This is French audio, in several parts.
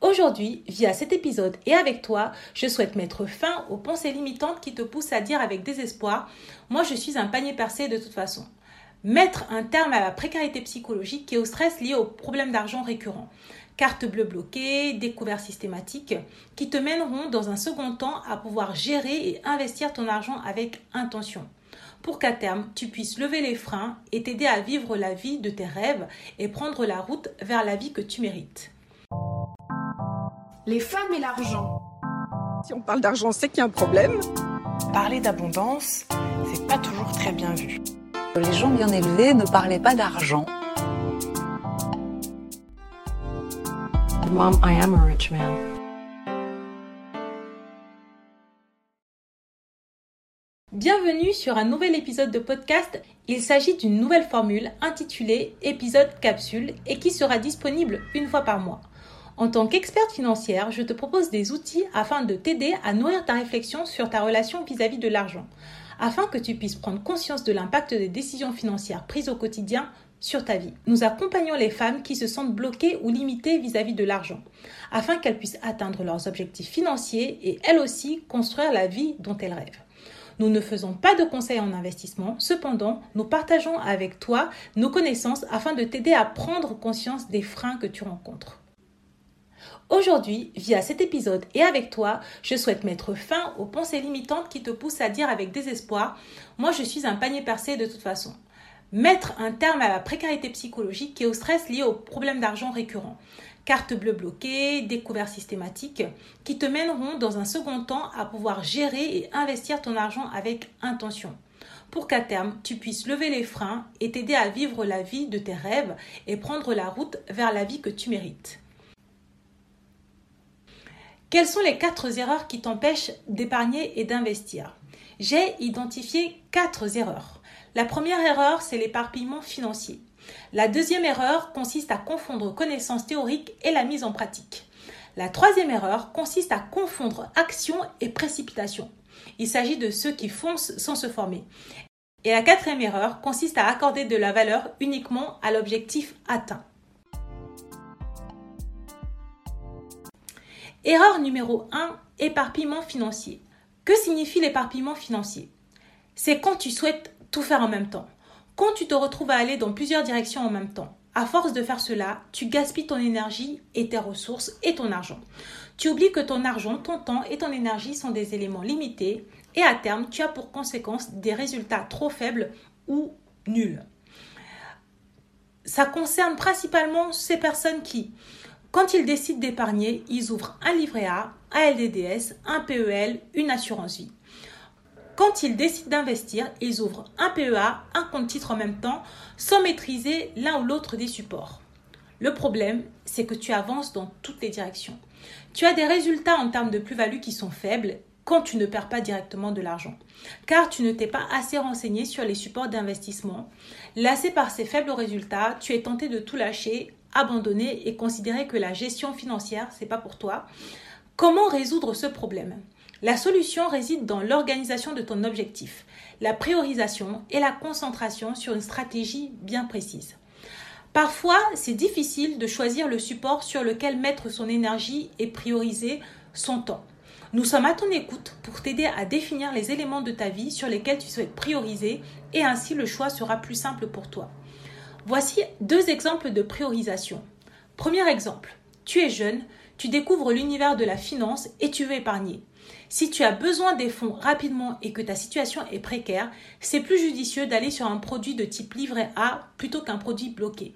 Aujourd'hui, via cet épisode et avec toi, je souhaite mettre fin aux pensées limitantes qui te poussent à dire avec désespoir Moi, je suis un panier percé de toute façon. Mettre un terme à la précarité psychologique et au stress lié aux problèmes d'argent récurrents. Carte bleue bloquée, découvertes systématiques, qui te mèneront dans un second temps à pouvoir gérer et investir ton argent avec intention pour qu'à terme, tu puisses lever les freins et t'aider à vivre la vie de tes rêves et prendre la route vers la vie que tu mérites les femmes et l'argent. Si on parle d'argent, c'est qu'il y a un problème. Parler d'abondance, c'est pas toujours très bien vu. Les gens bien élevés ne parlaient pas d'argent. Mom, I am a rich man. Bienvenue sur un nouvel épisode de podcast. Il s'agit d'une nouvelle formule intitulée épisode capsule et qui sera disponible une fois par mois. En tant qu'experte financière, je te propose des outils afin de t'aider à nourrir ta réflexion sur ta relation vis-à-vis de l'argent, afin que tu puisses prendre conscience de l'impact des décisions financières prises au quotidien sur ta vie. Nous accompagnons les femmes qui se sentent bloquées ou limitées vis-à-vis de l'argent, afin qu'elles puissent atteindre leurs objectifs financiers et elles aussi construire la vie dont elles rêvent. Nous ne faisons pas de conseils en investissement, cependant, nous partageons avec toi nos connaissances afin de t'aider à prendre conscience des freins que tu rencontres. Aujourd'hui, via cet épisode et avec toi, je souhaite mettre fin aux pensées limitantes qui te poussent à dire avec désespoir Moi, je suis un panier percé de toute façon. Mettre un terme à la précarité psychologique et au stress lié aux problèmes d'argent récurrents. Carte bleue bloquée, découvertes systématiques, qui te mèneront dans un second temps à pouvoir gérer et investir ton argent avec intention pour qu'à terme, tu puisses lever les freins et t'aider à vivre la vie de tes rêves et prendre la route vers la vie que tu mérites. Quelles sont les quatre erreurs qui t'empêchent d'épargner et d'investir? J'ai identifié quatre erreurs. La première erreur, c'est l'éparpillement financier. La deuxième erreur consiste à confondre connaissances théoriques et la mise en pratique. La troisième erreur consiste à confondre action et précipitation. Il s'agit de ceux qui foncent sans se former. Et la quatrième erreur consiste à accorder de la valeur uniquement à l'objectif atteint. Erreur numéro 1, éparpillement financier. Que signifie l'éparpillement financier? C'est quand tu souhaites tout faire en même temps. Quand tu te retrouves à aller dans plusieurs directions en même temps. À force de faire cela, tu gaspilles ton énergie et tes ressources et ton argent. Tu oublies que ton argent, ton temps et ton énergie sont des éléments limités et à terme, tu as pour conséquence des résultats trop faibles ou nuls. Ça concerne principalement ces personnes qui quand ils décident d'épargner, ils ouvrent un livret A, un LDDS, un PEL, une assurance vie. Quand ils décident d'investir, ils ouvrent un PEA, un compte titre en même temps, sans maîtriser l'un ou l'autre des supports. Le problème, c'est que tu avances dans toutes les directions. Tu as des résultats en termes de plus-value qui sont faibles quand tu ne perds pas directement de l'argent. Car tu ne t'es pas assez renseigné sur les supports d'investissement. Lassé par ces faibles résultats, tu es tenté de tout lâcher abandonner et considérer que la gestion financière, c'est pas pour toi. Comment résoudre ce problème? La solution réside dans l'organisation de ton objectif, la priorisation et la concentration sur une stratégie bien précise. Parfois, c'est difficile de choisir le support sur lequel mettre son énergie et prioriser son temps. Nous sommes à ton écoute pour t'aider à définir les éléments de ta vie sur lesquels tu souhaites prioriser et ainsi le choix sera plus simple pour toi. Voici deux exemples de priorisation. Premier exemple, tu es jeune, tu découvres l'univers de la finance et tu veux épargner. Si tu as besoin des fonds rapidement et que ta situation est précaire, c'est plus judicieux d'aller sur un produit de type livret A plutôt qu'un produit bloqué.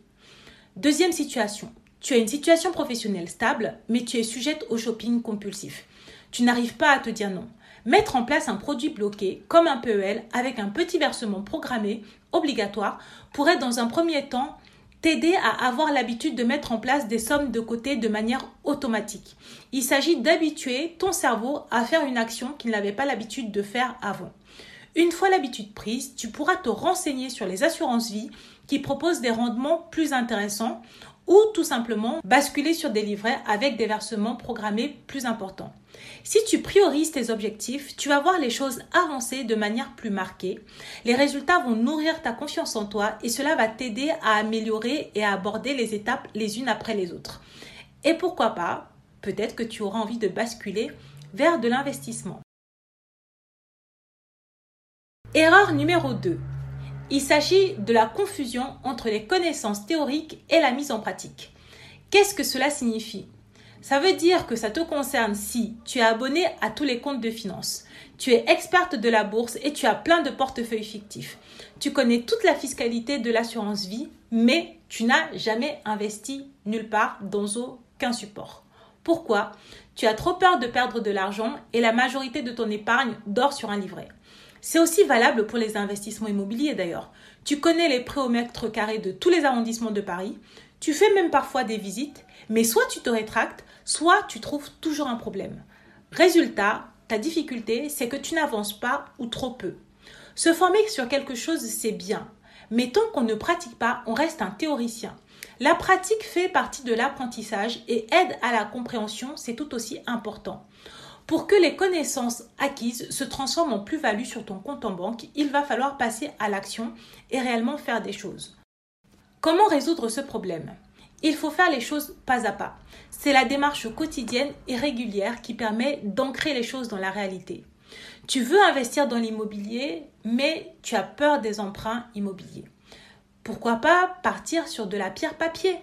Deuxième situation, tu as une situation professionnelle stable, mais tu es sujette au shopping compulsif. Tu n'arrives pas à te dire non. Mettre en place un produit bloqué, comme un PEL, avec un petit versement programmé, obligatoire, pourrait dans un premier temps t'aider à avoir l'habitude de mettre en place des sommes de côté de manière automatique. Il s'agit d'habituer ton cerveau à faire une action qu'il n'avait pas l'habitude de faire avant. Une fois l'habitude prise, tu pourras te renseigner sur les assurances vie qui proposent des rendements plus intéressants ou tout simplement basculer sur des livrets avec des versements programmés plus importants. Si tu priorises tes objectifs, tu vas voir les choses avancer de manière plus marquée. Les résultats vont nourrir ta confiance en toi et cela va t'aider à améliorer et à aborder les étapes les unes après les autres. Et pourquoi pas peut-être que tu auras envie de basculer vers de l'investissement. Erreur numéro 2. Il s'agit de la confusion entre les connaissances théoriques et la mise en pratique. Qu'est-ce que cela signifie? Ça veut dire que ça te concerne si tu es abonné à tous les comptes de finances, tu es experte de la bourse et tu as plein de portefeuilles fictifs. Tu connais toute la fiscalité de l'assurance vie, mais tu n'as jamais investi nulle part dans aucun support. Pourquoi? Tu as trop peur de perdre de l'argent et la majorité de ton épargne dort sur un livret. C'est aussi valable pour les investissements immobiliers d'ailleurs. Tu connais les prix au mètre carré de tous les arrondissements de Paris, tu fais même parfois des visites, mais soit tu te rétractes, soit tu trouves toujours un problème. Résultat, ta difficulté, c'est que tu n'avances pas ou trop peu. Se former sur quelque chose, c'est bien, mais tant qu'on ne pratique pas, on reste un théoricien. La pratique fait partie de l'apprentissage et aide à la compréhension, c'est tout aussi important. Pour que les connaissances acquises se transforment en plus-value sur ton compte en banque, il va falloir passer à l'action et réellement faire des choses. Comment résoudre ce problème? Il faut faire les choses pas à pas. C'est la démarche quotidienne et régulière qui permet d'ancrer les choses dans la réalité. Tu veux investir dans l'immobilier, mais tu as peur des emprunts immobiliers. Pourquoi pas partir sur de la pierre papier?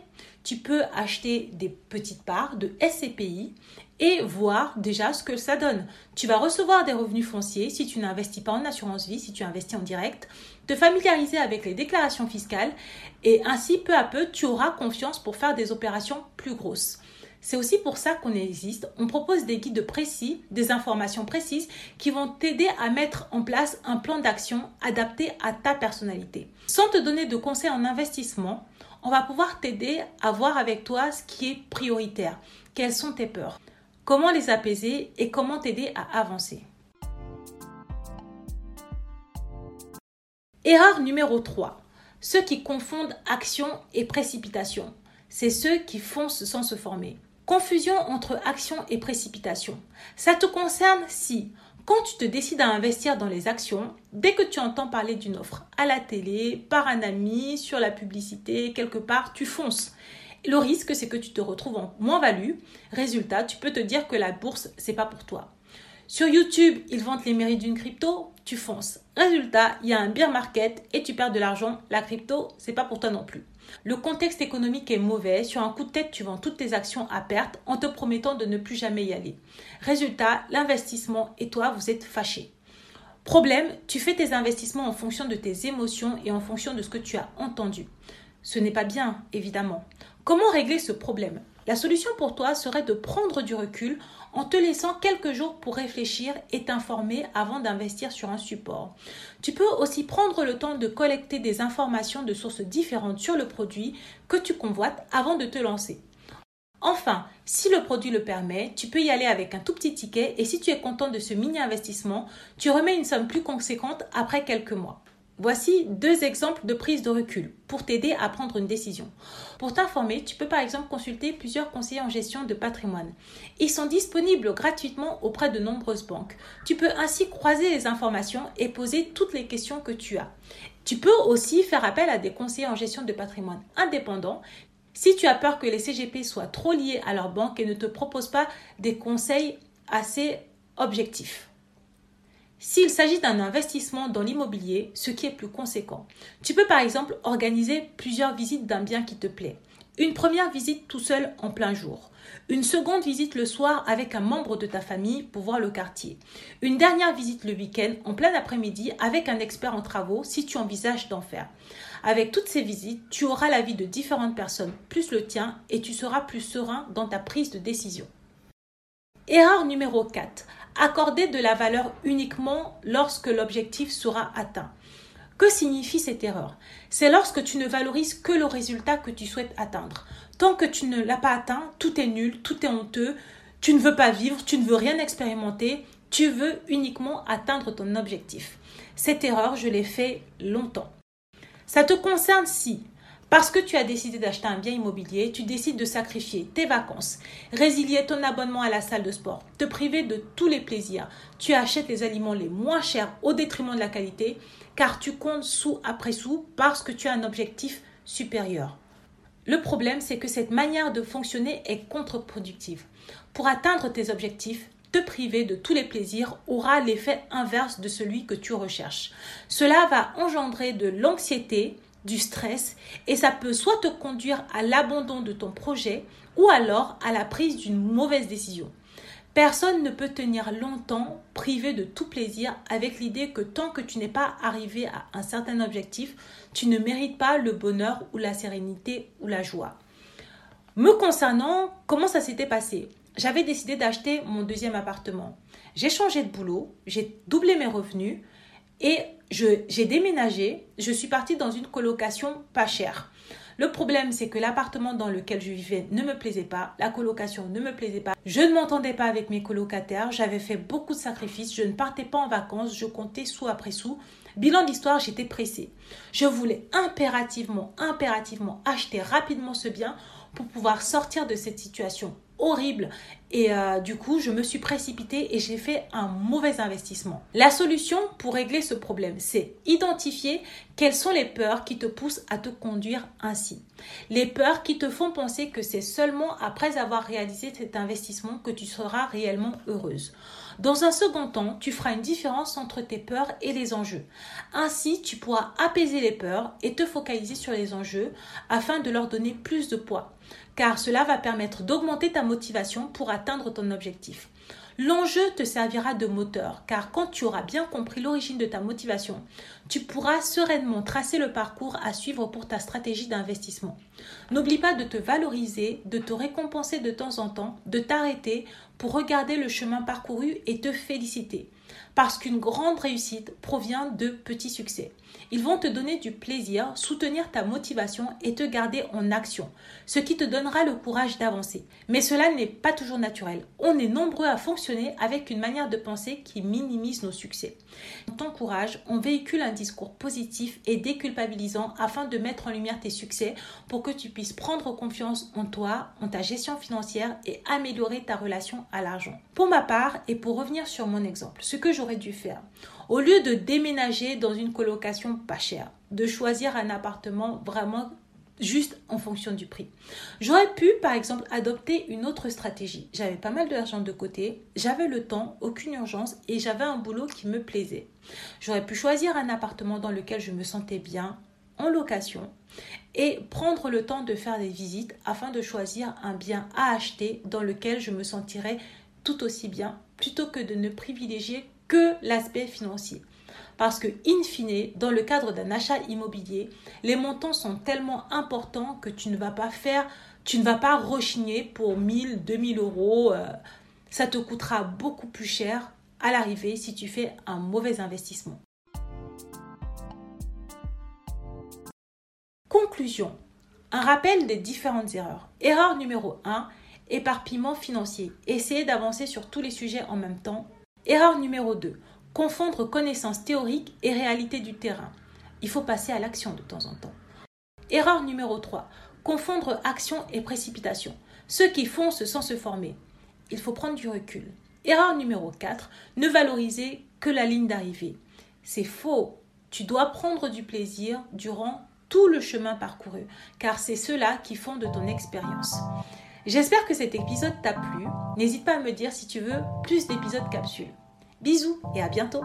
Tu peux acheter des petites parts de SCPI et voir déjà ce que ça donne. Tu vas recevoir des revenus fonciers si tu n'investis pas en assurance vie, si tu investis en direct, te familiariser avec les déclarations fiscales et ainsi peu à peu tu auras confiance pour faire des opérations plus grosses. C'est aussi pour ça qu'on existe. On propose des guides précis, des informations précises qui vont t'aider à mettre en place un plan d'action adapté à ta personnalité. Sans te donner de conseils en investissement, on va pouvoir t'aider à voir avec toi ce qui est prioritaire. Quelles sont tes peurs? Comment les apaiser et comment t'aider à avancer? Erreur numéro 3. Ceux qui confondent action et précipitation. C'est ceux qui foncent sans se former. Confusion entre action et précipitation. Ça te concerne si, quand tu te décides à investir dans les actions, dès que tu entends parler d'une offre à la télé, par un ami, sur la publicité, quelque part, tu fonces. Le risque, c'est que tu te retrouves en moins-value. Résultat, tu peux te dire que la bourse, c'est pas pour toi. Sur YouTube, ils vantent les mérites d'une crypto, tu fonces. Résultat, il y a un bear market et tu perds de l'argent. La crypto, c'est pas pour toi non plus. Le contexte économique est mauvais. Sur un coup de tête, tu vends toutes tes actions à perte en te promettant de ne plus jamais y aller. Résultat, l'investissement et toi, vous êtes fâchés. Problème, tu fais tes investissements en fonction de tes émotions et en fonction de ce que tu as entendu. Ce n'est pas bien, évidemment. Comment régler ce problème? La solution pour toi serait de prendre du recul en te laissant quelques jours pour réfléchir et t'informer avant d'investir sur un support. Tu peux aussi prendre le temps de collecter des informations de sources différentes sur le produit que tu convoites avant de te lancer. Enfin, si le produit le permet, tu peux y aller avec un tout petit ticket et si tu es content de ce mini-investissement, tu remets une somme plus conséquente après quelques mois. Voici deux exemples de prise de recul pour t'aider à prendre une décision. Pour t'informer, tu peux par exemple consulter plusieurs conseillers en gestion de patrimoine. Ils sont disponibles gratuitement auprès de nombreuses banques. Tu peux ainsi croiser les informations et poser toutes les questions que tu as. Tu peux aussi faire appel à des conseillers en gestion de patrimoine indépendants si tu as peur que les CGP soient trop liés à leur banque et ne te proposent pas des conseils assez objectifs. S'il s'agit d'un investissement dans l'immobilier, ce qui est plus conséquent, tu peux par exemple organiser plusieurs visites d'un bien qui te plaît. Une première visite tout seul en plein jour. Une seconde visite le soir avec un membre de ta famille pour voir le quartier. Une dernière visite le week-end en plein après-midi avec un expert en travaux si tu envisages d'en faire. Avec toutes ces visites, tu auras l'avis de différentes personnes plus le tien et tu seras plus serein dans ta prise de décision. Erreur numéro 4 accorder de la valeur uniquement lorsque l'objectif sera atteint. Que signifie cette erreur? C'est lorsque tu ne valorises que le résultat que tu souhaites atteindre. Tant que tu ne l'as pas atteint, tout est nul, tout est honteux, tu ne veux pas vivre, tu ne veux rien expérimenter, tu veux uniquement atteindre ton objectif. Cette erreur, je l'ai fait longtemps. Ça te concerne si parce que tu as décidé d'acheter un bien immobilier, tu décides de sacrifier tes vacances, résilier ton abonnement à la salle de sport, te priver de tous les plaisirs. Tu achètes les aliments les moins chers au détriment de la qualité, car tu comptes sous après sous parce que tu as un objectif supérieur. Le problème, c'est que cette manière de fonctionner est contre-productive. Pour atteindre tes objectifs, te priver de tous les plaisirs aura l'effet inverse de celui que tu recherches. Cela va engendrer de l'anxiété, du stress et ça peut soit te conduire à l'abandon de ton projet ou alors à la prise d'une mauvaise décision. Personne ne peut tenir longtemps privé de tout plaisir avec l'idée que tant que tu n'es pas arrivé à un certain objectif, tu ne mérites pas le bonheur ou la sérénité ou la joie. Me concernant, comment ça s'était passé? J'avais décidé d'acheter mon deuxième appartement. J'ai changé de boulot, j'ai doublé mes revenus et j'ai déménagé. Je suis partie dans une colocation pas chère. Le problème, c'est que l'appartement dans lequel je vivais ne me plaisait pas, la colocation ne me plaisait pas, je ne m'entendais pas avec mes colocataires, j'avais fait beaucoup de sacrifices, je ne partais pas en vacances, je comptais sous après sous. Bilan d'histoire, j'étais pressée. Je voulais impérativement, impérativement acheter rapidement ce bien pour pouvoir sortir de cette situation horrible. Et euh, du coup, je me suis précipitée et j'ai fait un mauvais investissement. La solution pour régler ce problème, c'est identifier quelles sont les peurs qui te poussent à te conduire ainsi. Les peurs qui te font penser que c'est seulement après avoir réalisé cet investissement que tu seras réellement heureuse. Dans un second temps, tu feras une différence entre tes peurs et les enjeux. Ainsi, tu pourras apaiser les peurs et te focaliser sur les enjeux afin de leur donner plus de poids car cela va permettre d'augmenter ta motivation pour atteindre ton objectif. L'enjeu te servira de moteur, car quand tu auras bien compris l'origine de ta motivation, tu pourras sereinement tracer le parcours à suivre pour ta stratégie d'investissement. N'oublie pas de te valoriser, de te récompenser de temps en temps, de t'arrêter pour regarder le chemin parcouru et te féliciter parce qu'une grande réussite provient de petits succès. Ils vont te donner du plaisir, soutenir ta motivation et te garder en action, ce qui te donnera le courage d'avancer. Mais cela n'est pas toujours naturel. On est nombreux à fonctionner avec une manière de penser qui minimise nos succès. On t'encourage, on véhicule un discours positif et déculpabilisant afin de mettre en lumière tes succès pour que tu puisses prendre confiance en toi, en ta gestion financière et améliorer ta relation l'argent. Pour ma part, et pour revenir sur mon exemple, ce que j'aurais dû faire, au lieu de déménager dans une colocation pas chère, de choisir un appartement vraiment juste en fonction du prix. J'aurais pu, par exemple, adopter une autre stratégie. J'avais pas mal d'argent de côté, j'avais le temps, aucune urgence et j'avais un boulot qui me plaisait. J'aurais pu choisir un appartement dans lequel je me sentais bien, location, et prendre le temps de faire des visites afin de choisir un bien à acheter dans lequel je me sentirais tout aussi bien, plutôt que de ne privilégier que l'aspect financier. Parce que, in fine, dans le cadre d'un achat immobilier, les montants sont tellement importants que tu ne vas pas faire, tu ne vas pas rechigner pour 1000, 2000 euros. Euh, ça te coûtera beaucoup plus cher à l'arrivée si tu fais un mauvais investissement. Conclusion. Un rappel des différentes erreurs. Erreur numéro 1, éparpillement financier. Essayez d'avancer sur tous les sujets en même temps. Erreur numéro 2, confondre connaissances théoriques et réalité du terrain. Il faut passer à l'action de temps en temps. Erreur numéro 3. Confondre action et précipitation. Ceux qui foncent sans se former. Il faut prendre du recul. Erreur numéro 4. Ne valoriser que la ligne d'arrivée. C'est faux. Tu dois prendre du plaisir durant tout le chemin parcouru, car c'est cela qui font de ton expérience. J'espère que cet épisode t'a plu. N'hésite pas à me dire si tu veux plus d'épisodes capsules. Bisous et à bientôt.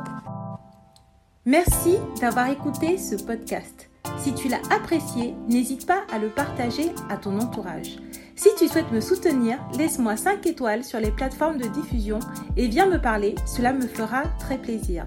Merci d'avoir écouté ce podcast. Si tu l'as apprécié, n'hésite pas à le partager à ton entourage. Si tu souhaites me soutenir, laisse-moi 5 étoiles sur les plateformes de diffusion et viens me parler, cela me fera très plaisir.